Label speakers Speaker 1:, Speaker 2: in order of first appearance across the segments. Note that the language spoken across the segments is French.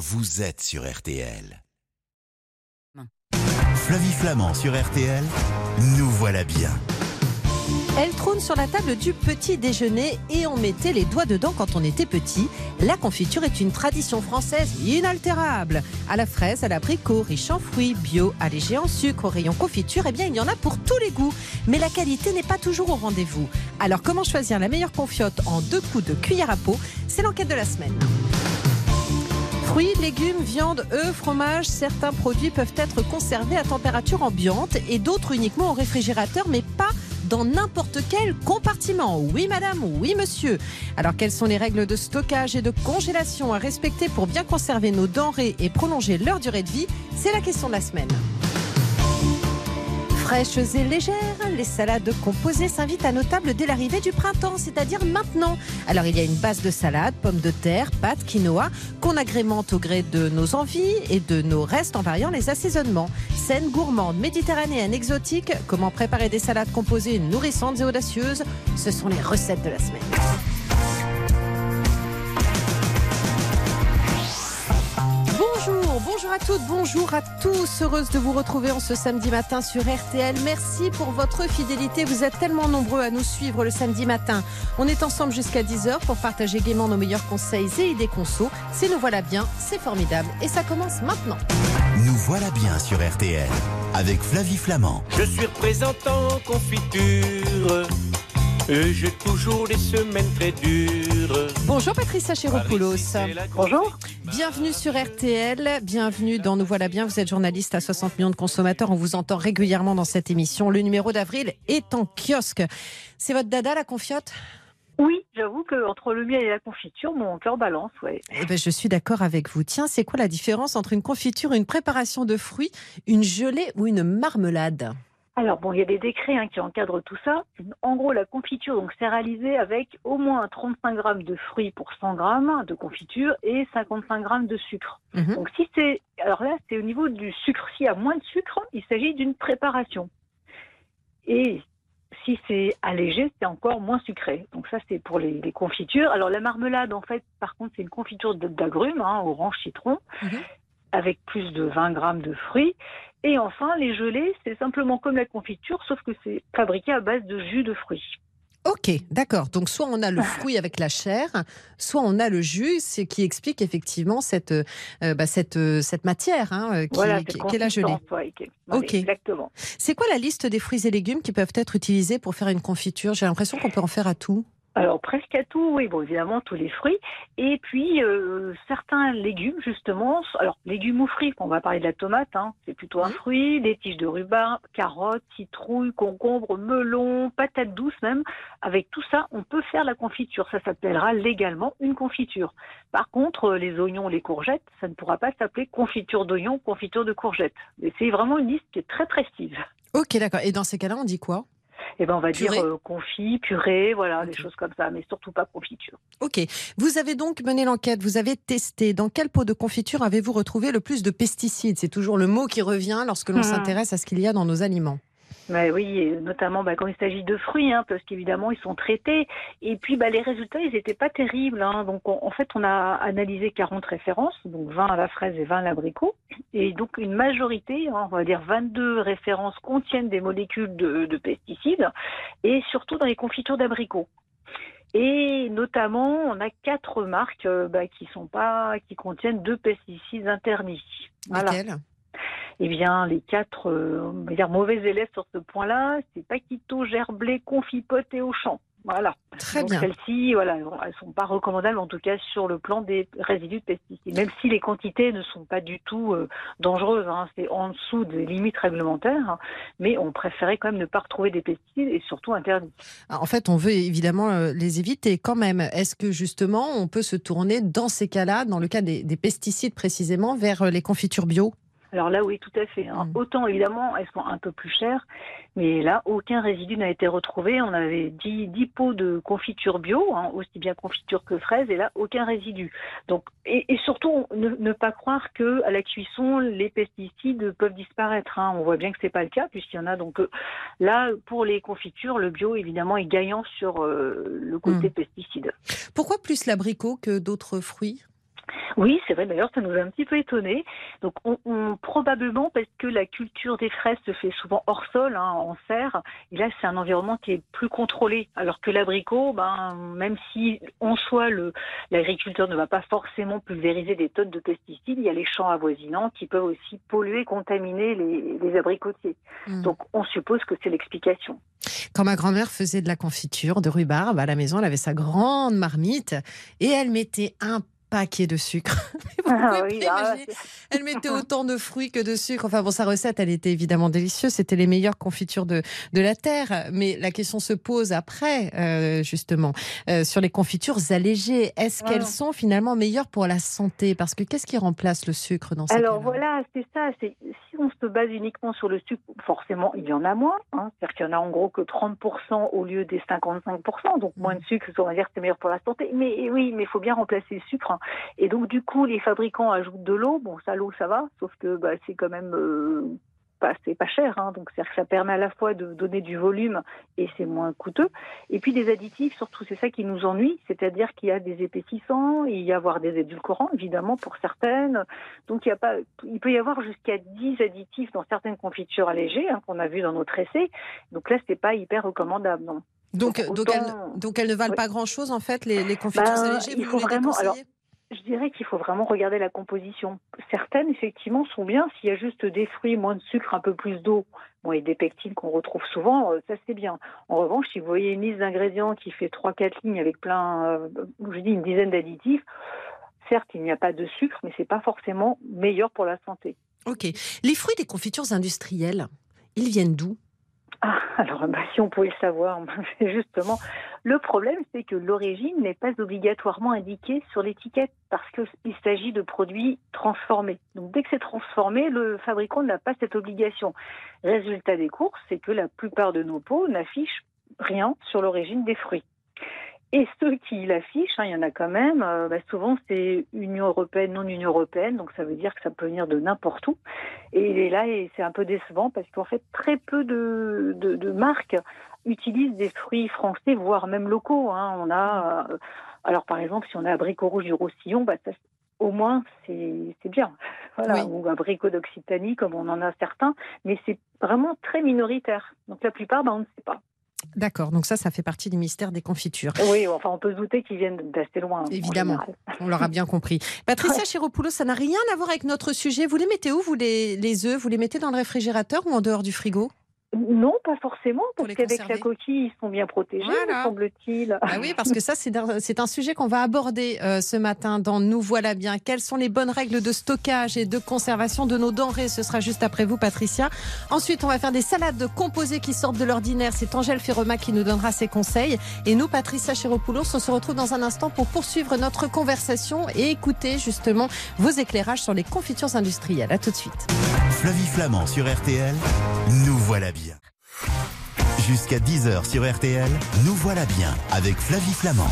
Speaker 1: vous êtes sur RTL. Flavie Flamand sur RTL, nous voilà bien.
Speaker 2: Elle trône sur la table du petit déjeuner et on mettait les doigts dedans quand on était petit. La confiture est une tradition française inaltérable. À la fraise, à l'abricot, riche en fruits, bio, allégé en sucre, au rayon confiture, eh bien il y en a pour tous les goûts. Mais la qualité n'est pas toujours au rendez-vous. Alors comment choisir la meilleure confiote en deux coups de cuillère à peau? C'est l'enquête de la semaine. Fruits, légumes, viande, œufs, fromage, certains produits peuvent être conservés à température ambiante et d'autres uniquement au réfrigérateur, mais pas dans n'importe quel compartiment. Oui madame, oui monsieur. Alors quelles sont les règles de stockage et de congélation à respecter pour bien conserver nos denrées et prolonger leur durée de vie? C'est la question de la semaine fraîches et légères, les salades composées s'invitent à nos tables dès l'arrivée du printemps, c'est-à-dire maintenant. Alors il y a une base de salade, pommes de terre, pâtes, quinoa, qu'on agrémente au gré de nos envies et de nos restes en variant les assaisonnements. Scène gourmande, méditerranéenne, exotique, comment préparer des salades composées nourrissantes et audacieuses, ce sont les recettes de la semaine. Bonjour, à toutes, bonjour à tous. Heureuse de vous retrouver en ce samedi matin sur RTL. Merci pour votre fidélité. Vous êtes tellement nombreux à nous suivre le samedi matin. On est ensemble jusqu'à 10h pour partager gaiement nos meilleurs conseils et idées conso. Si nous voilà bien, c'est formidable. Et ça commence maintenant.
Speaker 1: Nous voilà bien sur RTL avec Flavie Flamand.
Speaker 3: Je suis représentant confiture. Et j'ai toujours des semaines très dures.
Speaker 2: Bonjour Patricia Chéropoulos.
Speaker 4: Bonjour.
Speaker 2: Bienvenue sur RTL, bienvenue dans Nous voilà bien. Vous êtes journaliste à 60 millions de consommateurs, on vous entend régulièrement dans cette émission. Le numéro d'avril est en kiosque. C'est votre dada la confiote?
Speaker 4: Oui, j'avoue qu'entre le miel et la confiture, mon cœur balance. Ouais.
Speaker 2: Eh ben, je suis d'accord avec vous. Tiens, c'est quoi la différence entre une confiture, une préparation de fruits, une gelée ou une marmelade?
Speaker 4: Alors bon, il y a des décrets hein, qui encadrent tout ça. En gros, la confiture donc c'est réalisé avec au moins 35 grammes de fruits pour 100 grammes de confiture et 55 grammes de sucre.
Speaker 2: Mhm.
Speaker 4: Donc si c'est alors là c'est au niveau du sucre. S'il y a moins de sucre, il s'agit d'une préparation. Et si c'est allégé, c'est encore moins sucré. Donc ça c'est pour les, les confitures. Alors la marmelade en fait, par contre, c'est une confiture d'agrumes, hein, orange, citron,
Speaker 2: Mhm.
Speaker 4: Avec plus de 20 grammes de fruits. Et enfin, les gelées, c'est simplement comme la confiture, sauf que c'est fabriqué à base de jus de fruits.
Speaker 2: Ok, d'accord. Donc soit on a le fruit avec la chair, soit on a le jus, ce qui explique effectivement cette, euh, bah, cette, euh, cette matière hein, euh, qui,
Speaker 4: voilà,
Speaker 2: qui-
Speaker 4: cette
Speaker 2: qui est la gelée.
Speaker 4: ouais,
Speaker 2: Ok.
Speaker 4: Exactement.
Speaker 2: C'est quoi la liste des fruits et légumes qui peuvent être utilisés pour faire une confiture? J'ai l'impression qu'on peut en faire à tout.
Speaker 4: Alors presque à tout, oui, bon évidemment tous les fruits, et puis euh, certains légumes justement. Alors légumes ou fruits, on va parler de la tomate, hein, c'est plutôt un fruit, des tiges de rhubarbe, carottes, citrouilles, concombres, melons, patates douces même. Avec tout ça, on peut faire la confiture. Ça s'appellera légalement une confiture. Par contre, euh, les oignons, les courgettes, ça ne pourra pas s'appeler confiture d'oignons, confiture de courgettes. Mais c'est vraiment une liste qui est très précise.
Speaker 2: Ok, d'accord. Et dans ces cas-là, on dit quoi?
Speaker 4: Et ben on va
Speaker 2: Purée.
Speaker 4: dire euh, confit, purée, voilà, des
Speaker 2: Ok.
Speaker 4: choses comme ça, mais surtout pas confiture.
Speaker 2: Ok. Vous avez donc mené l'enquête, vous avez testé. Dans quel pot de confiture avez-vous retrouvé le plus de pesticides? C'est toujours le mot qui revient lorsque l'on
Speaker 4: Mhm.
Speaker 2: s'intéresse à ce qu'il y a dans nos aliments.
Speaker 4: Ouais, oui, notamment bah, quand il s'agit de fruits, hein, parce qu'évidemment ils sont traités. Et puis bah, les résultats, ils n'étaient pas terribles. hein. Donc on- en fait, on a analysé 40 références, donc 20 à la fraise et 20 à l'abricot. Et donc une majorité, hein, on va dire 22 références contiennent des molécules de, de pesticides, et surtout dans les confitures d'abricots. Et notamment, on a quatre marques euh, bah, qui sont contiennent deux pesticides interdits. Voilà. Eh bien, les quatre euh, on va dire, mauvais élèves sur ce point-là, c'est Paquito, Gerblé, Confipote et Auchan. Voilà.
Speaker 2: Très
Speaker 4: Donc
Speaker 2: bien.
Speaker 4: celles-ci, voilà, elles sont pas recommandables en tout cas sur le plan des résidus de pesticides, même si les quantités ne sont pas du tout euh, dangereuses. hein. c'est en dessous des limites réglementaires, hein. mais on préférait quand même ne pas retrouver des pesticides et surtout interdits.
Speaker 2: Ah, En fait, on veut évidemment euh, les éviter quand même. Est-ce que justement, on peut se tourner dans ces cas-là, dans le cas des, des pesticides précisément, vers les confitures bio?
Speaker 4: Alors là, oui, tout à fait. hein.
Speaker 2: Mm.
Speaker 4: Autant, évidemment, elles sont un peu plus chères, mais là, aucun résidu n'a été retrouvé. On avait 10, 10 pots de confiture bio, hein, aussi bien confiture que fraise, et là, aucun résidu. Donc, et, et surtout, ne, ne pas croire que à la cuisson, les pesticides peuvent disparaître. hein. On voit bien que c'est pas le cas, puisqu'il y en a. Donc euh, là, pour les confitures, le bio, évidemment, est gagnant sur euh, le côté
Speaker 2: Mm.
Speaker 4: pesticide.
Speaker 2: Pourquoi plus l'abricot que d'autres fruits?
Speaker 4: Oui, c'est vrai. D'ailleurs, ça nous a un petit peu étonné. Donc, on, on- probablement parce que la culture des fraises se fait souvent hors sol, hein, en serre. Et là, c'est un environnement qui est plus contrôlé. Alors que l'abricot, ben, même si en soi l'agriculteur ne va pas forcément pulvériser des tonnes de pesticides, il y a les champs avoisinants qui peuvent aussi polluer, contaminer les, les abricotiers.
Speaker 2: Mm.
Speaker 4: Donc, on suppose que c'est l'explication.
Speaker 2: Quand ma grand-mère faisait de la confiture de rhubarbe à la maison, elle avait sa grande marmite et elle mettait un paquet de sucre. Vous
Speaker 4: Ah oui, ah.
Speaker 2: Elle mettait autant de fruits que de sucre. Enfin bon, sa recette, elle était évidemment délicieuse. C'était les meilleures confitures de, de la terre. Mais la question se pose après, euh, justement, euh, sur les confitures allégées. Est-ce
Speaker 4: Ah.
Speaker 2: qu'elles sont finalement meilleures pour la santé? Parce que qu'est-ce qui remplace le sucre dans ces
Speaker 4: Alors voilà, c'est ça. Si on se base uniquement sur le sucre, forcément il y en a moins. Hein, C'est-à-dire qu'il y en a en gros que 30% au lieu des 55%. Donc moins de sucre, on va dire que c'est meilleur pour la santé. Mais oui, mais il faut bien remplacer le sucre. Et donc du coup, les fabricants ajoutent de l'eau. Bon, ça l'eau, ça va, sauf que bah, c'est quand même euh, pas, c'est pas cher. Hein, donc c'est-à-dire que ça permet à la fois de donner du volume et c'est moins coûteux. Et puis des additifs, surtout, c'est ça qui nous ennuie. C'est-à-dire qu'il y a des épaississants, il y a avoir des édulcorants, évidemment, pour certaines. Donc il, y a pas, il peut y avoir jusqu'à 10 additifs dans certaines confitures allégées hein, qu'on a vu dans notre essai. Donc là, c'est pas hyper recommandable. Non.
Speaker 2: donc,
Speaker 4: Donc,
Speaker 2: donc, elles, donc elles ne valent
Speaker 4: Oui.
Speaker 2: pas grand-chose, en fait, les, les confitures allégées
Speaker 4: il
Speaker 2: Vous
Speaker 4: faut
Speaker 2: les
Speaker 4: vraiment- alors, Je dirais qu'il faut vraiment regarder la composition. Certaines, effectivement, sont bien. S'il y a juste des fruits, moins de sucre, un peu plus d'eau, bon, et des pectines qu'on retrouve souvent, euh, ça c'est bien. En revanche, si vous voyez une liste d'ingrédients qui fait 3-4 lignes avec plein, euh, je dis une dizaine d'additifs, certes, il n'y a pas de sucre, mais c'est pas forcément meilleur pour la santé.
Speaker 2: Ok. Les fruits des confitures industrielles, ils viennent d'où?
Speaker 4: Ah, alors bah, si on pouvait le savoir, justement le problème, c'est que l'origine n'est pas obligatoirement indiquée sur l'étiquette parce qu'il s'agit de produits transformés. Donc dès que c'est transformé, le fabricant n'a pas cette obligation. Résultat des courses, c'est que la plupart de nos pots n'affichent rien sur l'origine des fruits. Et ceux qui l'affichent, hein, il y en a quand même, euh, bah, souvent c'est Union européenne, non Union européenne, donc ça veut dire que ça peut venir de n'importe où. Et il est là et c'est un peu décevant parce qu'en fait très peu de, de, de marques utilisent des fruits français, voire même locaux. hein. On a, euh, alors par exemple, si on a abricot rouge du Roussillon, bah, ça, au moins c'est c'est bien. Voilà,
Speaker 2: Oui.
Speaker 4: ou abricot d'Occitanie comme on en a certains, mais c'est vraiment très minoritaire. Donc la plupart, bah, on ne sait pas.
Speaker 2: D'accord, donc ça, ça fait partie du mystère des confitures.
Speaker 4: Oui, enfin on peut se douter qu'ils viennent d'assez loin. en
Speaker 2: Évidemment. On l'aura bien compris. Patricia Chiropoulos, ça n'a rien à voir avec notre sujet. Vous les mettez où, vous, les, les œufs? Vous les mettez dans le réfrigérateur ou en dehors du frigo?
Speaker 4: Non, pas forcément, parce qu'avec la coquille, ils sont bien protégés,
Speaker 2: Voilà.
Speaker 4: me semble-t-il.
Speaker 2: Ah oui, parce que ça, c'est un, sujet qu'on va aborder euh, ce matin dans Nous voilà bien. Quelles sont les bonnes règles de stockage et de conservation de nos denrées? Ce sera juste après vous, Patricia. Ensuite, on va faire des salades composées qui sortent de l'ordinaire. C'est Angèle Ferroma qui nous donnera ses conseils. Et nous, Patricia Chiropoulos, on se retrouve dans un instant pour poursuivre notre conversation et écouter justement vos éclairages sur les confitures industrielles. À tout de suite.
Speaker 1: Flavie Flamand sur RTL, nous voilà bien. Jusqu'à 10h sur RTL, nous voilà bien avec Flavie Flamand.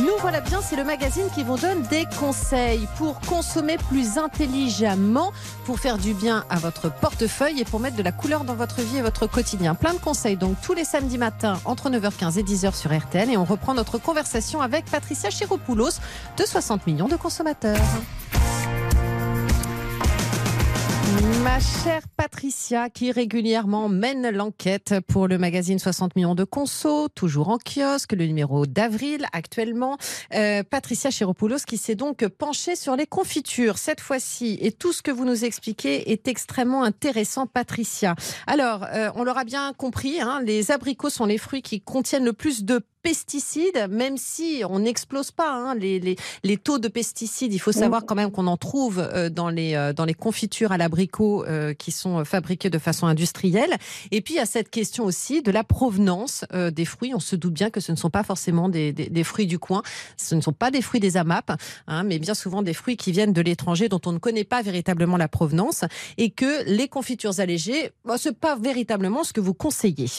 Speaker 2: Nous voilà bien, c'est le magazine qui vous donne des conseils pour consommer plus intelligemment, pour faire du bien à votre portefeuille et pour mettre de la couleur dans votre vie et votre quotidien. Plein de conseils donc tous les samedis matins entre 9h15 et 10h sur RTL et on reprend notre conversation avec Patricia Chiropoulos de 60 millions de consommateurs. Ma chère Patricia, qui régulièrement mène l'enquête pour le magazine 60 millions de conso, toujours en kiosque, le numéro d'avril actuellement. Euh, Patricia Chiropoulos qui s'est donc penchée sur les confitures cette fois-ci. Et tout ce que vous nous expliquez est extrêmement intéressant, Patricia. Alors, euh, on l'aura bien compris, hein, les abricots sont les fruits qui contiennent le plus de pesticides, même si on n'explose pas hein, les, les, les taux de pesticides. Il faut savoir quand même qu'on en trouve euh, dans, les, euh, dans les confitures à l'abricot euh, qui sont fabriquées de façon industrielle. Et puis, il y a cette question aussi de la provenance des fruits. On se doute bien que ce ne sont pas forcément des, des, des fruits du coin. Ce ne sont pas des fruits des AMAP, hein, mais bien souvent des fruits qui viennent de l'étranger dont on ne connaît pas véritablement la provenance et que les confitures allégées, bah, ce n'est pas véritablement ce que vous conseillez.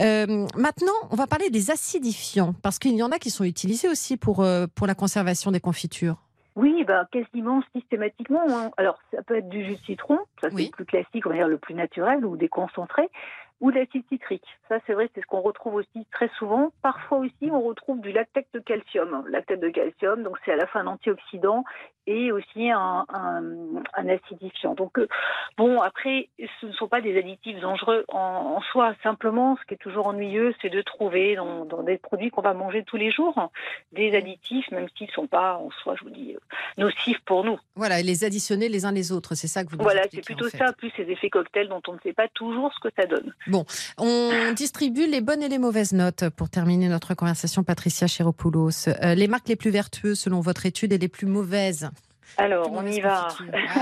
Speaker 2: Euh, maintenant, on va parler des acidifiants, parce qu'il y en a qui sont utilisés aussi pour, euh, pour la conservation des confitures.
Speaker 4: Oui, bah, quasiment systématiquement. hein. Alors, ça peut être du jus de citron, ça c'est
Speaker 2: Oui.
Speaker 4: le plus classique, on va dire le plus naturel, ou des concentrés, ou de l'acide citrique. Ça, c'est vrai, c'est ce qu'on retrouve aussi très souvent. Parfois aussi, on retrouve du lactate de calcium. Lactate de calcium, donc c'est à la fois un antioxydant et aussi un, acidifiant. Donc euh, bon, après, ce ne sont pas des additifs dangereux en, soi. Simplement, ce qui est toujours ennuyeux, c'est de trouver dans, des produits qu'on va manger tous les jours des additifs, même s'ils ne sont pas en soi, je vous dis, euh, nocifs pour nous.
Speaker 2: Voilà, et les additionner les uns les autres, c'est ça que vous.
Speaker 4: Voilà, c'est plutôt ça, plus ces effets cocktails dont on ne sait pas toujours ce que ça donne.
Speaker 2: Bon, on distribue les bonnes et les mauvaises notes pour terminer notre conversation, Patricia Chéropoulos. Euh, les marques les plus vertueuses selon votre étude et les plus mauvaises
Speaker 4: alors, on y va.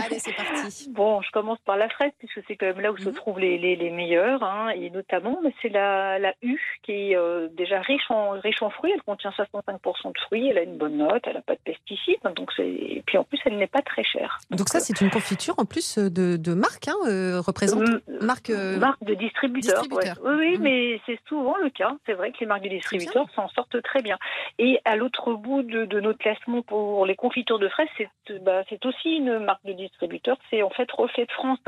Speaker 2: Allez, c'est parti.
Speaker 4: bon, je commence par la fraise, puisque c'est quand même là où se mhm. trouvent les, les, meilleurs, hein, et notamment, c'est la, la U, qui est euh, déjà riche en, riche en fruits. Elle contient 65% de fruits, elle a une bonne note, elle n'a pas de pesticides, donc et puis en plus, elle n'est pas très chère.
Speaker 2: Donc, ça, c'est une confiture en plus de, de marque, hein, euh, représente euh,
Speaker 4: marque, marque de distributeur. Oui, oui mhm. mais c'est souvent le cas. C'est vrai que les marques de distributeurs s'en sortent très bien. Et à l'autre bout de, de notre classement pour les confitures de fraises, c'est bah, c'est aussi une marque de distributeur, c'est en fait Reflet de France.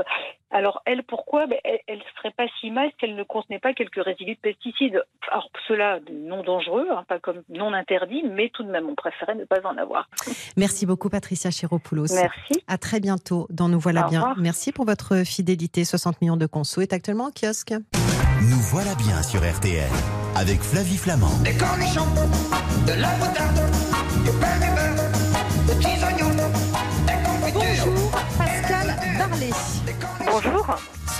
Speaker 4: Alors elle, pourquoi? Ben, Elle ne serait pas si mal si elle ne contenait pas quelques résidus de pesticides. Alors cela, non dangereux, hein, pas comme non interdit, mais tout de même, on préférait ne pas en avoir.
Speaker 2: Merci beaucoup Patricia Chiropoulos.
Speaker 4: Merci.
Speaker 2: À très bientôt dans Nous Voilà Bien. Merci pour votre fidélité. 60 millions de conso est actuellement en kiosque.
Speaker 1: Nous voilà bien sur RTL avec Flavie Flamand.
Speaker 5: Des cornichons, de la moutarde, du pain de beurre,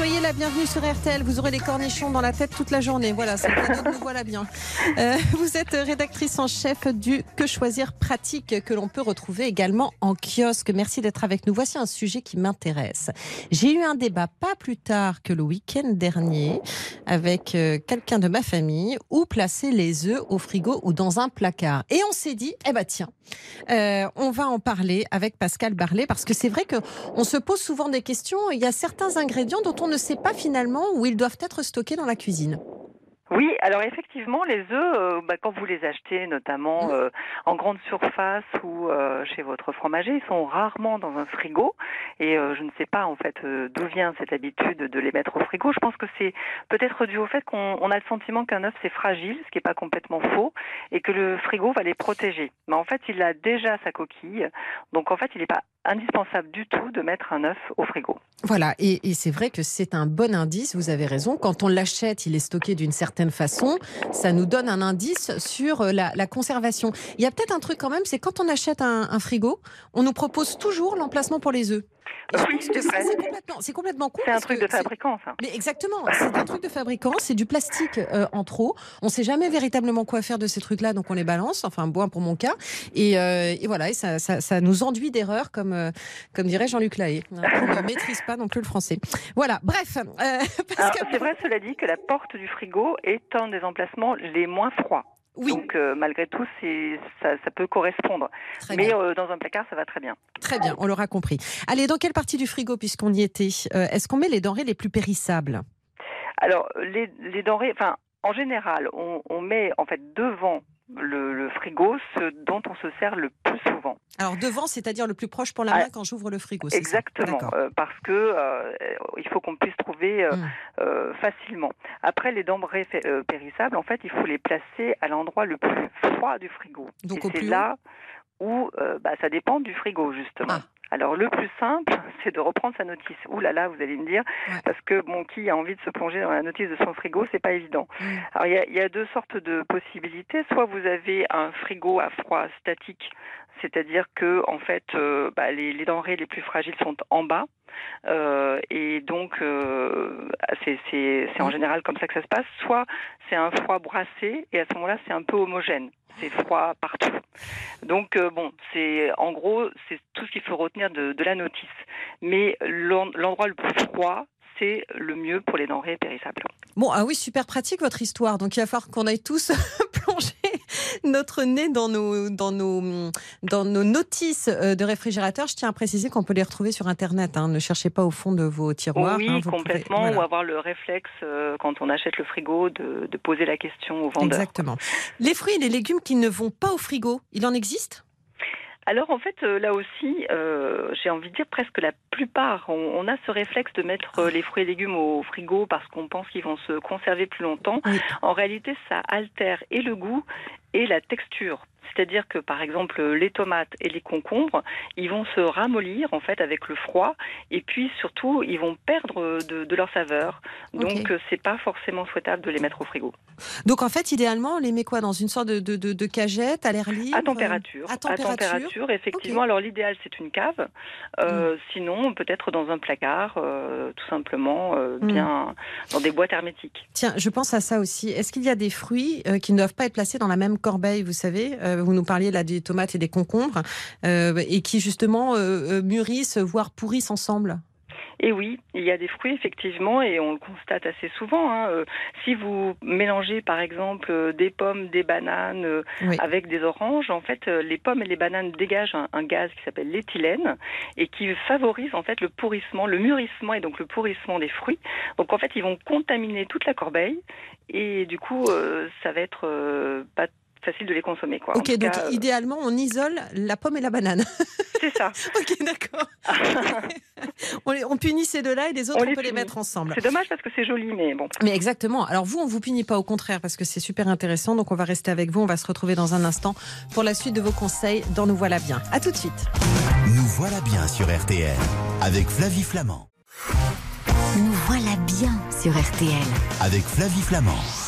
Speaker 2: Soyez la bienvenue sur RTL. Vous aurez des cornichons dans la tête toute la journée. Voilà, c'est nous voilà bien. Euh, vous êtes rédactrice en chef du Que choisir pratique que l'on peut retrouver également en kiosque. Merci d'être avec nous. Voici un sujet qui m'intéresse. J'ai eu un débat pas plus tard que le week-end dernier avec euh, quelqu'un de ma famille où placer les œufs au frigo ou dans un placard. Et on s'est dit, eh ben tiens, euh, on va en parler avec Pascal Barlet parce que c'est vrai que on se pose souvent des questions. Il y a certains ingrédients dont on ne sait pas finalement où ils doivent être stockés dans la cuisine.
Speaker 6: Oui, alors effectivement, les œufs, euh, bah, quand vous les achetez, notamment mmh. euh, en grande surface ou euh, chez votre fromager, ils sont rarement dans un frigo. Et je ne sais pas en fait d'où vient cette habitude de les mettre au frigo. Je pense que c'est peut-être dû au fait qu'on a le sentiment qu'un œuf c'est fragile, ce qui n'est pas complètement faux, et que le frigo va les protéger. Mais en fait, il a déjà sa coquille, donc en fait, il n'est pas indispensable du tout de mettre un œuf au frigo.
Speaker 2: Voilà, et, et c'est vrai que c'est un bon indice. Vous avez raison. Quand on l'achète, il est stocké d'une certaine façon, ça nous donne un indice sur euh, la, conservation. Il y a peut-être un truc quand même, c'est quand on achète un, frigo, on nous propose toujours l'emplacement pour les œufs.
Speaker 6: C'est complètement, con. C'est un truc de fabricant, ça.
Speaker 2: Mais exactement, c'est un truc de fabricant, c'est du plastique euh, en trop. On ne sait jamais véritablement quoi faire de ces trucs-là, donc on les balance, enfin, bon pour mon cas. Et, euh, voilà, et ça, ça, nous enduit d'erreurs, comme, comme dirait Jean-Luc Lahaye. On ne maîtrise pas non plus le français. Voilà, bref.
Speaker 6: C'est vrai, cela dit, que la porte du frigo est un des emplacements les moins froids. Oui. Donc euh, malgré tout, ça, ça, peut correspondre. Mais euh, dans un placard, ça va très bien.
Speaker 2: Très bien, on l'aura compris. Allez, dans quelle partie du frigo, puisqu'on y était, euh, est-ce qu'on met les denrées les plus périssables?
Speaker 6: Alors, les, les denrées, enfin, en général, on, on, met en fait devant le, frigo, ce dont on se sert le plus souvent.
Speaker 2: Alors devant, c'est-à-dire le plus proche pour la main ah, quand j'ouvre le frigo.
Speaker 6: Exactement, euh, parce que euh, il faut qu'on puisse trouver euh, hmm. facilement. Après, les denrées périssables, en fait, il faut les placer à l'endroit le plus froid du frigo.
Speaker 2: Donc
Speaker 6: c'est là où bah, ça dépend du frigo justement. Ah. Alors le plus simple, c'est de reprendre sa notice. Ouh là là, vous allez me dire, parce que bon, qui a envie de se plonger dans la notice de son frigo, c'est pas évident. Mm. Alors il y a, deux sortes de possibilités. Soit vous avez un frigo à froid statique, c'est-à-dire que en fait, euh, bah, les, les, denrées les plus fragiles sont en bas. Euh, et donc, euh, c'est en mm. général comme ça que ça se passe. Soit c'est un froid brassé, et à ce moment-là, c'est un peu homogène c'est froid partout. Donc bon, c'est en gros c'est tout ce qu'il faut retenir de, la notice. Mais l'endroit le plus froid, c'est le mieux pour les denrées périssables.
Speaker 2: Bon, ah oui, super pratique votre histoire. Donc il va falloir qu'on aille tous plonger notre nez dans nos, dans nos, dans nos notices euh, de réfrigérateur. Je tiens à préciser qu'on peut les retrouver sur Internet. Hein. Ne cherchez pas au fond de vos tiroirs.
Speaker 6: Oui, hein, complètement. Ou avoir le réflexe, euh, quand on achète le frigo, de, de poser la question au vendeur.
Speaker 2: Exactement. Les fruits et les légumes qui ne vont pas au frigo, il en existe?
Speaker 6: Alors en fait, euh, là aussi, euh, j'ai envie de dire presque la plupart, on, a ce réflexe de mettre les fruits et légumes au frigo parce qu'on pense qu'ils vont se conserver plus longtemps. En réalité, ça altère et le goût et la texture. C'est-à-dire que par exemple les tomates et les concombres, ils vont se ramollir en fait avec le froid et puis surtout ils vont perdre de, leur saveur. Donc c'est pas forcément souhaitable de les mettre au frigo.
Speaker 2: Donc en fait idéalement on les met quoi? Dans une sorte de, de, cagette à l'air libre?
Speaker 6: À température. À température, effectivement. Alors l'idéal c'est une cave. Euh, mm. Sinon peut-être dans un placard, euh, tout simplement, euh, mm. bien dans des boîtes hermétiques.
Speaker 2: Tiens, je pense à ça aussi. Est-ce qu'il y a des fruits qui ne doivent pas être placés dans la même corbeille Vous savez, vous nous parliez là des tomates et des concombres, et qui justement mûrissent, voire pourrissent ensemble
Speaker 6: et oui, il y a des fruits effectivement, et on le constate assez souvent. Hein, euh, si vous mélangez par exemple euh, des pommes, des bananes euh, avec des oranges, en fait, les pommes et les bananes dégagent un, gaz qui s'appelle l'éthylène et qui favorise en fait le pourrissement, le mûrissement et donc le pourrissement des fruits. Donc en fait, ils vont contaminer toute la corbeille et du coup, ça va être pas facile de les consommer. Quoi.
Speaker 2: Ok, donc idéalement, on isole la pomme et la banane.
Speaker 6: C'est ça.
Speaker 2: ok, d'accord. on, on, punit ces deux-là et les autres, on, peut les mettre ensemble.
Speaker 6: C'est dommage parce que c'est joli, mais bon.
Speaker 2: Mais exactement. Alors vous, on vous punit pas, au contraire, parce que c'est super intéressant. Donc on va rester avec vous. On va se retrouver dans un instant pour la suite de vos conseils dans Nous voilà bien. À tout de suite.
Speaker 1: Nous voilà bien sur RTL avec Flavie Flamand.
Speaker 7: Nous voilà bien sur RTL
Speaker 1: avec Flavie Flamand.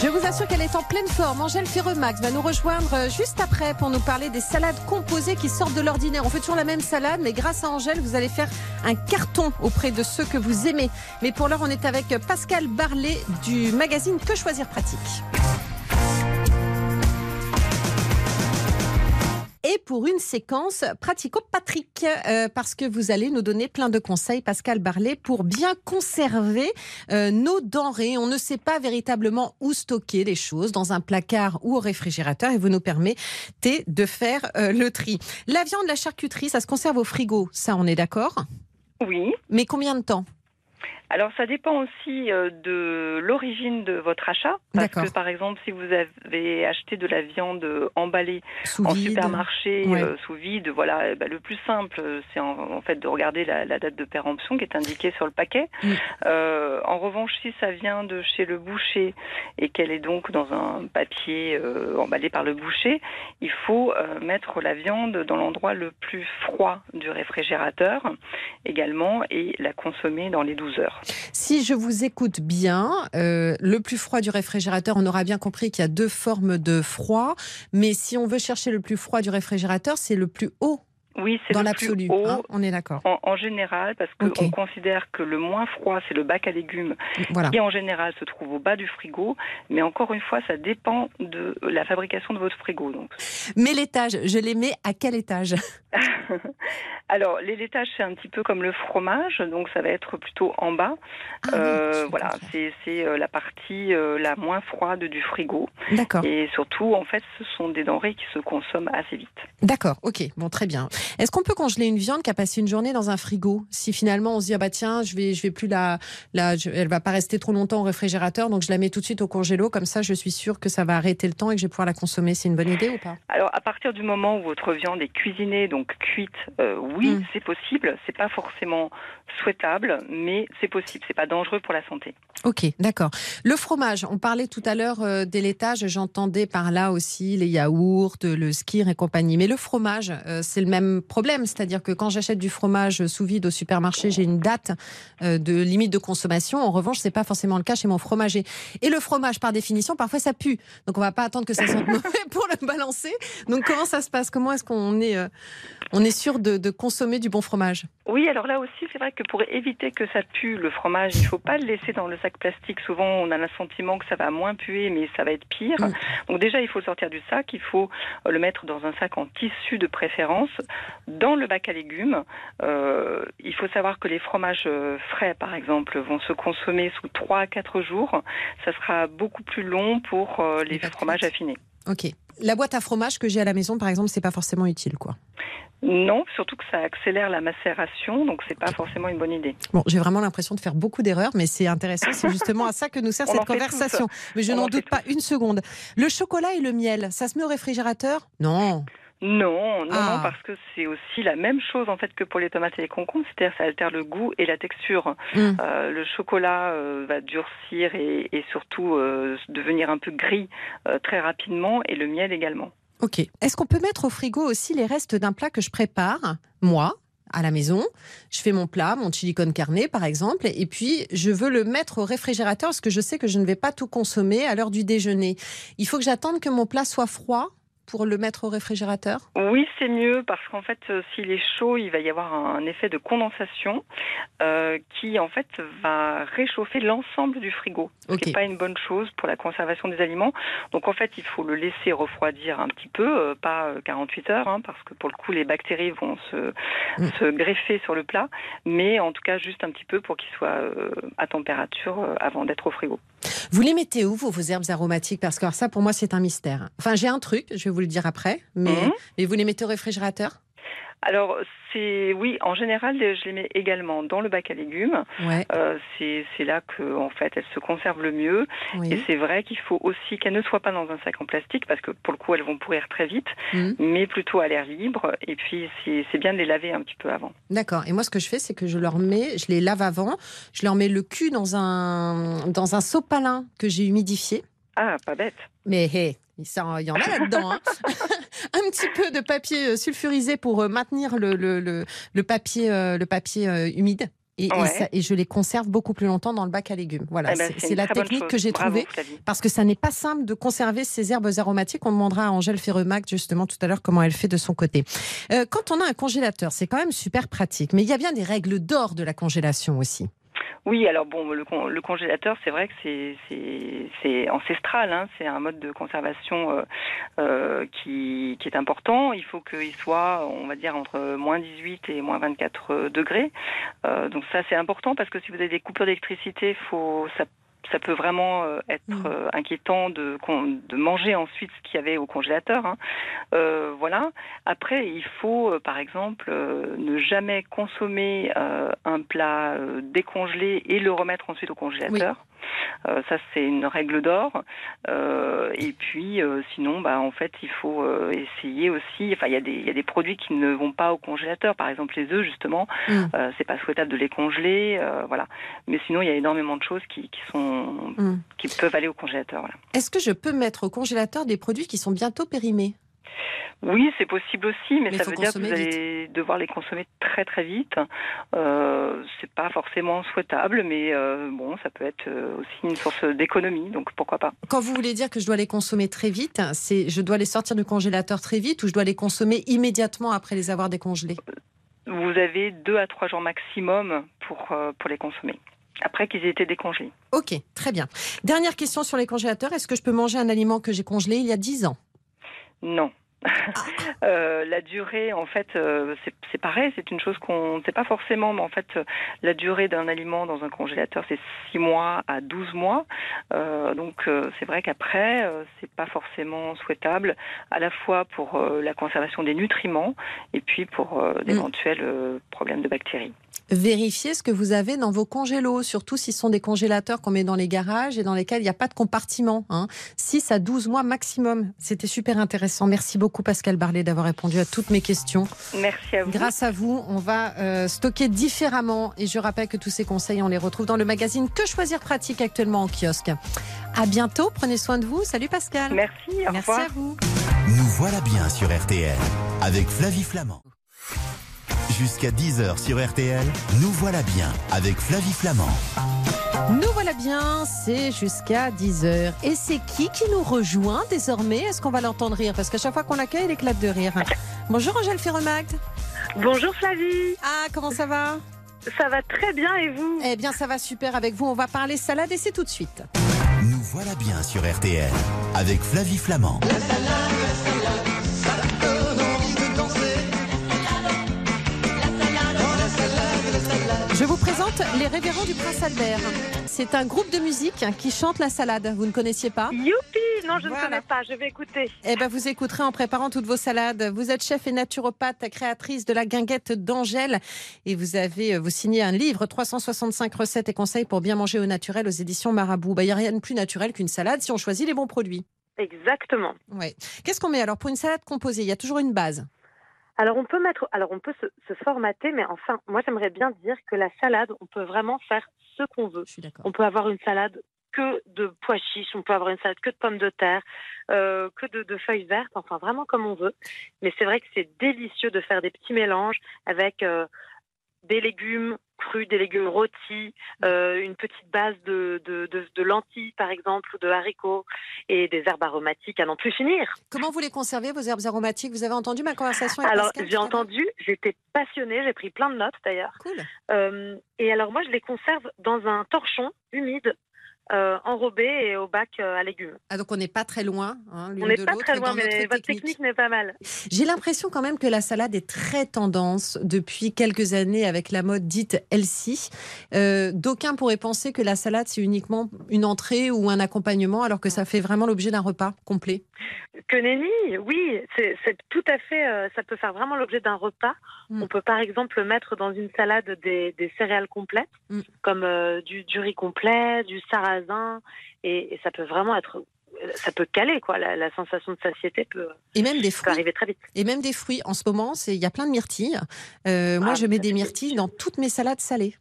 Speaker 2: Je vous assure qu'elle est en pleine forme. Angèle Ferremax va nous rejoindre euh, juste après pour nous parler des salades composées qui sortent de l'ordinaire. On fait toujours la même salade, mais grâce à Angèle, vous allez faire un carton auprès de ceux que vous aimez. Mais pour l'heure, on est avec Pascal Barlet du magazine Que choisir pratique. Et pour une séquence pratico-patrick, euh, parce que vous allez nous donner plein de conseils, Pascal Barlet, pour bien conserver euh, nos denrées. On ne sait pas véritablement où stocker les choses, dans un placard ou au réfrigérateur, et vous nous permettez de faire euh, le tri. La viande, la charcuterie, ça se conserve au frigo, ça on est d'accord?
Speaker 6: Oui.
Speaker 2: Mais combien de temps?
Speaker 6: Alors ça dépend aussi euh, de l'origine de votre achat. Parce que par exemple, si vous avez acheté de la viande emballée en supermarché euh, sous vide, voilà, ben, le plus simple, c'est en, fait de regarder la, date de péremption qui est indiquée sur le paquet. Euh, en revanche, si ça vient de chez le boucher et qu'elle est donc dans un papier emballé par le boucher, il faut mettre la viande dans l'endroit le plus froid du réfrigérateur également et la consommer dans les 12 heures.
Speaker 2: Si je vous écoute bien, euh, le plus froid du réfrigérateur, on aura bien compris qu'il y a deux formes de froid. Mais si on veut chercher le plus froid du réfrigérateur, c'est le plus haut
Speaker 6: oui, c'est
Speaker 2: dans l'absolu. Hein, on est d'accord.
Speaker 6: En, général, parce qu'on considère que le moins froid, c'est le bac à légumes, qui en général se trouve au bas du frigo. Mais encore une fois, ça dépend de la fabrication de votre frigo. Donc.
Speaker 2: Mais l'étage, je les mets à quel étage?
Speaker 6: Alors, les laitages, c'est un petit peu comme le fromage, donc ça va être plutôt en bas. Ah euh, voilà, c'est euh, la partie euh, la moins froide du frigo.
Speaker 2: D'accord.
Speaker 6: Et surtout, en fait, ce sont des denrées qui se consomment assez vite.
Speaker 2: D'accord, ok, bon, très bien. Est-ce qu'on peut congeler une viande qui a passé une journée dans un frigo Si finalement on se dit, ah bah tiens, je vais, je vais plus la, la elle va pas rester trop longtemps au réfrigérateur, donc je la mets tout de suite au congélo, comme ça je suis sûre que ça va arrêter le temps et que je vais pouvoir la consommer. C'est une bonne idée ou pas?
Speaker 6: Alors, à partir du moment où votre viande est cuisinée, donc cuite, oui, mm. c'est possible. C'est pas forcément souhaitable, mais c'est possible. C'est pas dangereux pour la santé.
Speaker 2: Ok, d'accord. Le fromage, on parlait tout à l'heure euh, des laitages. J'entendais par là aussi les yaourts, le skir et compagnie. Mais le fromage, euh, c'est le même problème. C'est-à-dire que quand j'achète du fromage sous vide au supermarché, j'ai une date euh, de limite de consommation. En revanche, c'est pas forcément le cas chez mon fromager. Et le fromage, par définition, parfois ça pue. Donc on va pas attendre que ça sente mauvais pour le balancer. Donc comment ça se passe? Comment est-ce qu'on est, on est sûr de, de consommer du bon fromage?
Speaker 6: Oui, alors là aussi, c'est vrai que pour éviter que ça pue le fromage, il ne faut pas le laisser dans le sac plastique. Souvent, on a le sentiment que ça va moins puer, mais ça va être pire. Mm. Donc déjà, il faut le sortir du sac, il faut euh, le mettre dans un sac en tissu de préférence, dans le bac à légumes. Euh, il faut savoir que les fromages euh, frais, par exemple, vont se consommer sous 3 à 4 jours. Ça sera beaucoup plus long pour les fromages affinés.
Speaker 2: Ok. La boîte à fromage que j'ai à la maison, par exemple, c'est pas forcément utile, quoi.
Speaker 6: Non, surtout que ça accélère la macération, donc c'est pas forcément une bonne idée.
Speaker 2: Bon, j'ai vraiment l'impression de faire beaucoup d'erreurs, mais c'est intéressant. C'est justement à ça que nous sert cette conversation. Mais je n'en doute pas une seconde. Le chocolat et le miel, ça se met au réfrigérateur? Non.
Speaker 6: Non, non, non, ah. parce que c'est aussi la même chose en fait que pour les tomates et les concombres, c'est-à-dire ça altère le goût et la texture. Hmm. Euh, le chocolat euh, va durcir et, surtout euh, devenir un peu gris très rapidement, et le miel également.
Speaker 2: Ok. Est-ce qu'on peut mettre au frigo aussi les restes d'un plat que je prépare, moi à la maison, je fais mon plat, mon chili con carne par exemple, et puis je veux le mettre au réfrigérateur parce que je sais que je ne vais pas tout consommer à l'heure du déjeuner. Il faut que j'attende que mon plat soit froid pour le mettre au réfrigérateur?
Speaker 6: Oui, c'est mieux parce qu'en fait, euh, s'il est chaud, il va y avoir un effet de condensation euh, qui en fait va réchauffer l'ensemble du frigo, ce qui n'est pas une bonne chose pour la conservation des aliments. Donc en fait, il faut le laisser refroidir un petit peu, euh, pas 48 heures, hein, parce que pour le coup, les bactéries vont se, mm. se, greffer sur le plat, mais en tout cas juste un petit peu pour qu'il soit à température avant d'être au frigo.
Speaker 2: Vous les mettez où, vos, vos herbes aromatiques? Parce que ça, pour moi, c'est un mystère. Enfin, j'ai un truc, je vais vous le dire après, mais, mhm. mais vous les mettez au réfrigérateur?
Speaker 6: Alors, c'est oui, en général, je les mets également dans le bac à légumes. Euh, c'est là que, en fait, elles se conservent le mieux. Et c'est vrai qu'il faut aussi qu'elles ne soient pas dans un sac en plastique parce que pour le coup, elles vont pourrir très vite, mhm. mais plutôt à l'air libre. Et puis, c'est bien de les laver un petit peu avant.
Speaker 2: D'accord. Et moi, ce que je fais, c'est que je leur mets, je les lave avant, je leur mets le cul dans un dans un sopalin que j'ai humidifié.
Speaker 6: Ah, pas bête.
Speaker 2: Mais il y en a là-dedans. Hein. un petit peu de papier euh, sulfurisé pour euh, maintenir le, le, le, papier, euh, le papier humide. Et, et, je les conserve beaucoup plus longtemps dans le bac à légumes. Voilà, eh ben, c'est la technique que j'ai trouvée. Parce que ça n'est pas simple de conserver ces herbes aromatiques. On demandera à Angèle Ferremac justement tout à l'heure comment elle fait de son côté. quand on a un congélateur, c'est quand même super pratique. Mais il y a bien des règles d'or de la congélation aussi.
Speaker 6: Oui, alors bon, le, le congélateur, c'est vrai que c'est ancestral, hein, c'est un mode de conservation euh, euh, qui, qui, est important. Il faut qu'il soit, on va dire, entre moins 18 et moins 24 degrés. Euh, donc ça, c'est important parce que si vous avez des coupures d'électricité, faut ça ça peut vraiment euh, être mm. euh, inquiétant de, de manger ensuite ce qu'il y avait au congélateur. Hein. Euh, voilà. Après, il faut, par exemple, ne jamais consommer un plat décongelé et le remettre ensuite au congélateur. Euh, ça, c'est une règle d'or. Euh, et puis, euh, sinon, bah, en fait, il faut essayer aussi. Enfin, il y, a des, il y a des produits qui ne vont pas au congélateur. Par exemple, les œufs, justement, mm. c'est pas souhaitable de les congeler. voilà. Mais sinon, il y a énormément de choses qui, qui sont, mm. qui peuvent aller au congélateur. Voilà.
Speaker 2: Est-ce que je peux mettre au congélateur des produits qui sont bientôt périmés?
Speaker 6: Oui, c'est possible aussi, mais, ça veut dire que vous allez devoir les consommer très très vite. Euh, c'est pas forcément souhaitable, mais euh, bon, ça peut être euh, aussi une source d'économie, donc pourquoi pas.
Speaker 2: Quand vous voulez dire que je dois les consommer très vite, c'est je dois les sortir du congélateur très vite ou je dois les consommer immédiatement après les avoir décongelés?
Speaker 6: Vous avez deux à trois jours maximum pour, euh, pour les consommer après qu'ils aient été décongelés.
Speaker 2: Ok, très bien. Dernière question sur les congélateurs. Est-ce que je peux manger un aliment que j'ai congelé il y a 10 ans?
Speaker 6: Non. Euh, la durée, en fait, euh, c'est pareil, c'est une chose qu'on ne sait pas forcément, mais en fait, la durée d'un aliment dans un congélateur, c'est 6 mois à 12 mois. Euh, donc, c'est vrai qu'après, c'est pas forcément souhaitable, à la fois pour la conservation des nutriments et puis pour mm. d'éventuels problèmes de bactéries
Speaker 2: vérifiez ce que vous avez dans vos congélos, surtout si ce sont des congélateurs qu'on met dans les garages et dans lesquels il n'y a pas de compartiment. Hein. 6 à 12 mois maximum. C'était super intéressant. Merci beaucoup Pascal Barlet d'avoir répondu à toutes mes questions.
Speaker 6: Merci à vous.
Speaker 2: Grâce à vous, on va euh, stocker différemment et je rappelle que tous ces conseils, on les retrouve dans le magazine Que choisir pratique actuellement en kiosque. À bientôt, prenez soin de vous. Salut Pascal.
Speaker 6: Merci, au
Speaker 2: Merci à vous.
Speaker 1: Nous voilà bien sur RTL avec Flavie Flamand. Jusqu'à 10h sur RTL, nous voilà bien avec Flavie Flamand.
Speaker 2: Nous voilà bien, c'est jusqu'à 10h. Et c'est qui qui nous rejoint désormais? Est-ce qu'on va l'entendre rire? Parce qu'à chaque fois qu'on l'accueille, il éclate de rire. Bonjour Angèle Ferremagde.
Speaker 8: Bonjour Flavie.
Speaker 2: Ah, comment ça va?
Speaker 8: Ça va très bien et vous?
Speaker 2: Eh bien, ça va super avec vous. On va parler salade et c'est tout de suite.
Speaker 1: Nous voilà bien sur RTL avec Flavie Flamand.
Speaker 2: Je vous présente les révérends du Prince Albert. C'est un groupe de musique qui chante la salade. Vous ne connaissiez pas
Speaker 8: Youpi Non, je ne connais pas. Je vais écouter.
Speaker 2: Eh ben, vous écouterez en préparant toutes vos salades. Vous êtes chef et naturopathe, créatrice de la guinguette d'Angèle. Et vous avez, euh, vous signez un livre, 365 recettes et conseils pour bien manger au naturel aux éditions Marabout. Bah, il n'y a rien de plus naturel qu'une salade si on choisit les bons produits.
Speaker 8: Exactement.
Speaker 2: Ouais. Qu'est-ce qu'on met alors pour une salade composée? Il y a toujours une base.
Speaker 8: Alors on peut mettre, alors on peut se, formater, mais enfin, moi j'aimerais bien dire que la salade, on peut vraiment faire ce qu'on veut.
Speaker 2: Je suis
Speaker 8: on peut avoir une salade que de pois chiches, on peut avoir une salade que de pommes de terre, euh, que de, de, feuilles vertes, enfin vraiment comme on veut. Mais c'est vrai que c'est délicieux de faire des petits mélanges avec euh, des légumes crus, des légumes rôtis, euh, une petite base de, de, de, lentilles par exemple ou de haricots et des herbes aromatiques à n'en plus finir.
Speaker 2: Comment vous les conservez vos herbes aromatiques? Vous avez entendu ma conversation avec
Speaker 8: Alors j'ai entendu, j'étais passionnée, j'ai pris plein de notes d'ailleurs.
Speaker 2: Cool.
Speaker 8: Euh, et alors moi je les conserve dans un torchon humide euh, enrobé et au bac euh, à légumes.
Speaker 2: Ah, donc on n'est pas très loin.
Speaker 8: Hein, on n'est pas très loin, mais votre technique, n'est pas mal.
Speaker 2: J'ai l'impression quand même que la salade est très tendance depuis quelques années avec la mode dite healthy. Euh, D'aucuns pourraient penser que la salade c'est uniquement une entrée ou un accompagnement, alors que ça fait vraiment l'objet d'un repas complet.
Speaker 8: Que nenni, oui, c'est tout à fait. Euh, ça peut faire vraiment l'objet d'un repas. Mm. On peut par exemple mettre dans une salade des, céréales complètes, mm. comme du, du riz complet, du sarrasin et, ça peut vraiment être ça peut caler quoi. La, sensation de satiété peut
Speaker 2: et même des fruits.
Speaker 8: arriver très vite.
Speaker 2: Et même des fruits. En ce moment c'est il y a plein de myrtilles. Euh, moi ah, je mets des myrtilles dans toutes mes salades salées.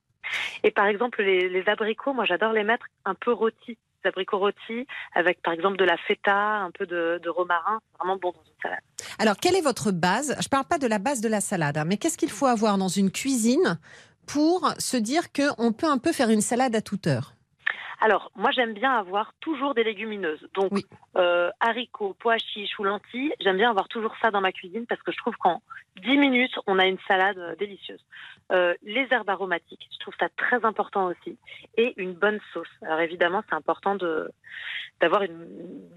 Speaker 8: Et par exemple les, abricots moi j'adore les mettre un peu rôtis. Des abricots rôtis avec par exemple de la feta un peu de, romarin. Vraiment bon dans une salade.
Speaker 2: Alors quelle est votre base? Je parle pas de la base de la salade hein, mais qu'est-ce qu'il faut avoir dans une cuisine pour se dire qu'on peut un peu faire une salade à toute heure?
Speaker 8: Alors, moi, j'aime bien avoir toujours des légumineuses. Donc, euh, haricots, pois chiches ou lentilles, j'aime bien avoir toujours ça dans ma cuisine parce que je trouve qu'en 10 minutes, on a une salade euh, délicieuse. Euh, les herbes aromatiques, je trouve ça très important aussi. Et une bonne sauce. Alors, évidemment, c'est important de, d'avoir une,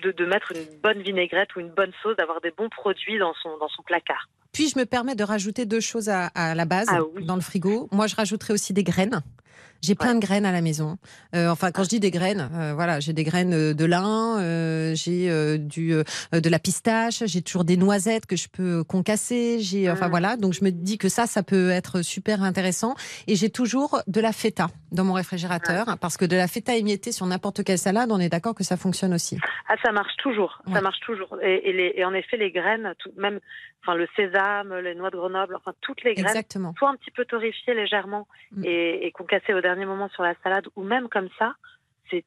Speaker 8: de, mettre une bonne vinaigrette ou une bonne sauce, d'avoir des bons produits dans son, dans son placard.
Speaker 2: Puis je me permets de rajouter deux choses à, la base ah dans le frigo. Moi, je rajouterai aussi des graines. J'ai plein de graines à la maison. Euh, enfin, quand je dis des graines, euh, voilà, j'ai des graines euh, de lin, j'ai du de la pistache, j'ai toujours des noisettes que je peux concasser. J'ai, enfin mmh. voilà, donc je me dis que ça, ça peut être super intéressant. Et j'ai toujours de la feta dans mon réfrigérateur parce que de la feta émiettée sur n'importe quelle salade, on est d'accord que ça fonctionne aussi.
Speaker 8: Ah, ça marche toujours, ça marche toujours. Et, les, et, en effet, les graines, tout, même, enfin le sésame, les noix de Grenoble, enfin toutes les graines,
Speaker 2: Exactement.
Speaker 8: soit un petit peu torréfiées légèrement mmh. et, et concassées au dernier moment sur la salade ou même comme ça, c'est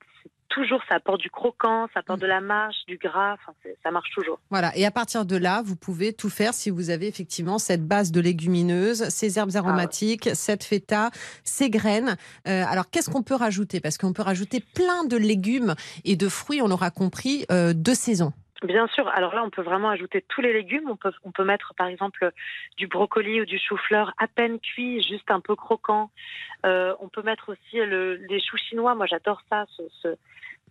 Speaker 8: toujours, ça apporte du croquant, ça apporte mm. de la marche, du gras, ça marche toujours.
Speaker 2: Voilà, et à partir de là, vous pouvez tout faire si vous avez effectivement cette base de légumineuses, ces herbes aromatiques, cette feta, ces graines. Euh, alors, qu'est-ce qu'on peut rajouter? Parce qu'on peut rajouter plein de légumes et de fruits, on l'aura compris, euh, de saison.
Speaker 8: Bien sûr. Alors là, on peut vraiment ajouter tous les légumes. On peut, on peut mettre par exemple du brocoli ou du chou-fleur à peine cuit, juste un peu croquant. Euh, on peut mettre aussi le, les choux chinois. Moi, j'adore ça, ce, ce,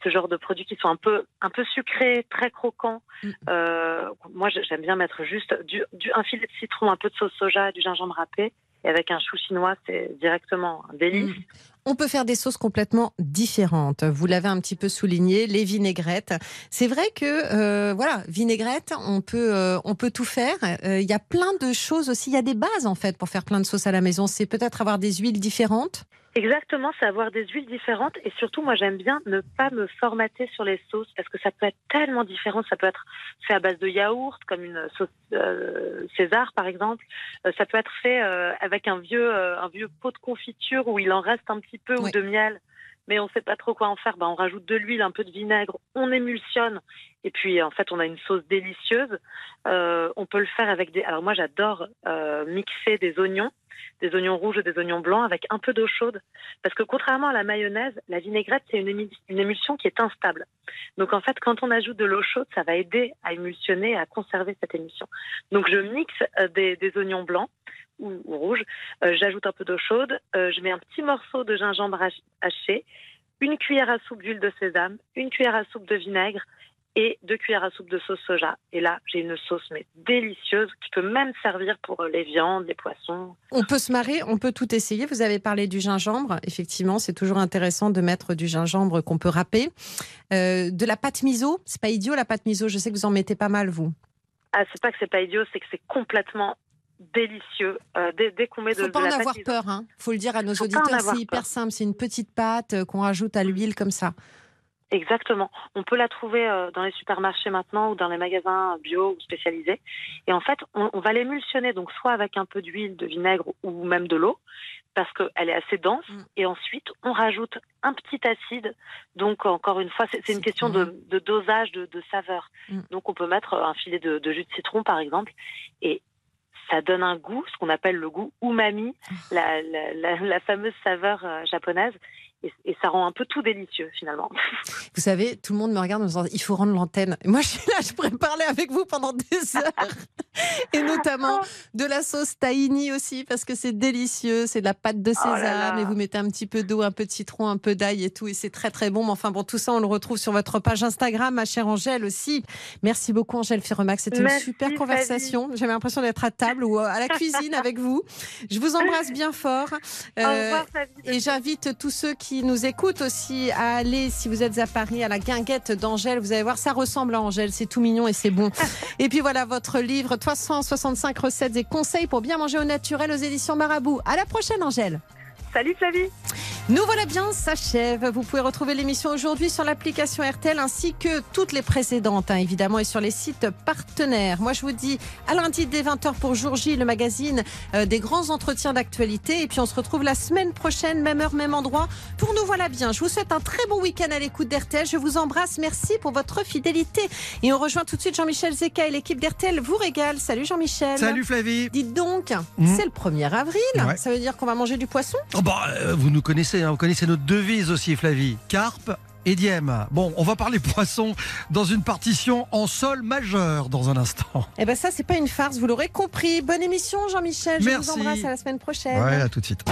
Speaker 8: ce, genre de produits qui sont un peu, un peu sucrés, très croquants. Mm. Euh, moi, j'aime bien mettre juste du, du, un filet de citron, un peu de sauce soja, du gingembre râpé. Et avec un chou chinois, c'est directement un délice. Mm.
Speaker 2: On peut faire des sauces complètement différentes. Vous l'avez un petit peu souligné, les vinaigrettes. C'est vrai que euh, voilà, vinaigrette, on peut euh, on peut tout faire. Euh, il y a plein de choses aussi. Il y a des bases en fait pour faire plein de sauces à la maison. C'est peut-être avoir des huiles différentes.
Speaker 8: Exactement, c'est avoir des huiles différentes et surtout, moi, j'aime bien ne pas me formater sur les sauces parce que ça peut être tellement différent. Ça peut être fait à base de yaourt, comme une sauce euh, César, par exemple. Euh, ça peut être fait euh, avec un vieux, un vieux pot de confiture où il en reste un petit peu ou de miel, mais on ne sait pas trop quoi en faire. Ben, on rajoute de l'huile, un peu de vinaigre, on émulsionne et puis en fait, on a une sauce délicieuse. on peut le faire avec des. Alors moi, j'adore mixer des oignons des oignons rouges et des oignons blancs avec un peu d'eau chaude. Parce que contrairement à la mayonnaise, la vinaigrette, c'est une, émulsion qui est instable. Donc en fait, quand on ajoute de l'eau chaude, ça va aider à émulsionner, à conserver cette émulsion. Donc je mixe euh, des, oignons blancs ou, rouges, euh, j'ajoute un peu d'eau chaude, euh, je mets un petit morceau de gingembre haché, une cuillère à soupe d'huile de sésame, une cuillère à soupe de vinaigre, et deux cuillères à soupe de sauce soja. Et là, j'ai une sauce mais délicieuse qui peut même servir pour euh, les viandes, les poissons.
Speaker 2: On peut se marrer, on peut tout essayer. Vous avez parlé du gingembre. Effectivement, c'est toujours intéressant de mettre du gingembre qu'on peut râper. Euh, de la pâte miso, c'est pas idiot la pâte miso. Je sais que vous en mettez pas mal, vous.
Speaker 8: Ah, c'est pas que c'est pas idiot, c'est que c'est complètement délicieux. Euh, dès, qu'on met de,
Speaker 2: faut pas en avoir peur, hein. Faut le dire à nos auditeurs, c'est hyper simple. C'est une petite pâte qu'on rajoute à l'huile comme ça.
Speaker 8: Exactement. On peut la trouver euh, dans les supermarchés maintenant ou dans les magasins bio ou spécialisés. Et en fait, on, va l'émulsionner, donc soit avec un peu d'huile, de vinaigre ou même de l'eau. parce qu'elle est assez dense.
Speaker 2: Mm.
Speaker 8: Et ensuite, on rajoute un petit acide. Donc, encore une fois, c'est une question de, de dosage, de, de saveur.
Speaker 2: Mm.
Speaker 8: Donc, on peut mettre un filet de, de jus de citron, par exemple. Et ça donne un goût, ce qu'on appelle le goût umami,
Speaker 2: Ah.
Speaker 8: la, la, la, la fameuse saveur euh, japonaise. Et, et ça rend un peu tout délicieux, finalement.
Speaker 2: Vous savez, tout le monde me regarde en me disant il faut rendre l'antenne. Moi, je suis là, je pourrais parler avec vous pendant des heures. Et notamment de la sauce tahini aussi, parce que c'est délicieux. C'est de la pâte de
Speaker 8: Oh là
Speaker 2: sésame.
Speaker 8: là.
Speaker 2: Et vous mettez un petit peu d'eau, un peu de citron, un peu d'ail et tout. Et c'est très, très bon. Mais enfin, bon, tout ça, on le retrouve sur votre page Instagram, ma chère Angèle aussi. Merci beaucoup, Angèle Ferremax. C'était une super conversation. J'avais l'impression d'être à table ou à la cuisine avec vous. Je vous embrasse bien fort.
Speaker 8: Au
Speaker 2: Euh,
Speaker 8: revoir, Flavie.
Speaker 2: et j'invite tous ceux qui nous écoutent aussi à aller, si vous êtes à Paris, à la guinguette d'Angèle. Vous allez voir, ça ressemble à Angèle. C'est tout mignon et c'est bon. et puis voilà, votre livre 365 recettes et conseils pour bien manger au naturel aux éditions Marabout. À la prochaine, Angèle.
Speaker 8: Salut, Flavie.
Speaker 2: Nous voilà bien, s'achève. Vous pouvez retrouver l'émission aujourd'hui sur l'application RTL ainsi que toutes les précédentes, hein, évidemment, et sur les sites partenaires. Moi, je vous dis à lundi dès 20h pour Jour J, le magazine euh, des grands entretiens d'actualité. Et puis, on se retrouve la semaine prochaine, même heure, même endroit, pour Nous voilà bien. Je vous souhaite un très bon week-end à l'écoute d'RTL. Je vous embrasse. Merci pour votre fidélité. Et on rejoint tout de suite Jean-Michel Zeka et l'équipe d'RTL vous régale. Salut Jean-Michel.
Speaker 9: Salut Flavie.
Speaker 2: Dites donc,
Speaker 9: Mhm.
Speaker 2: c'est le 1er avril.
Speaker 9: Ouais.
Speaker 2: Ça veut dire qu'on va manger du poisson?
Speaker 9: Oh bah, euh, vous nous connaissez, hein, vous connaissez notre devise aussi, Flavie. Carpe et diem. Bon, on va parler poisson dans une partition en sol majeur dans un instant.
Speaker 2: Eh ben ça, c'est pas une farce, vous l'aurez compris. Bonne émission, Jean-Michel. Je
Speaker 9: Merci.
Speaker 2: vous embrasse à la semaine prochaine.
Speaker 9: Ouais, à tout de suite.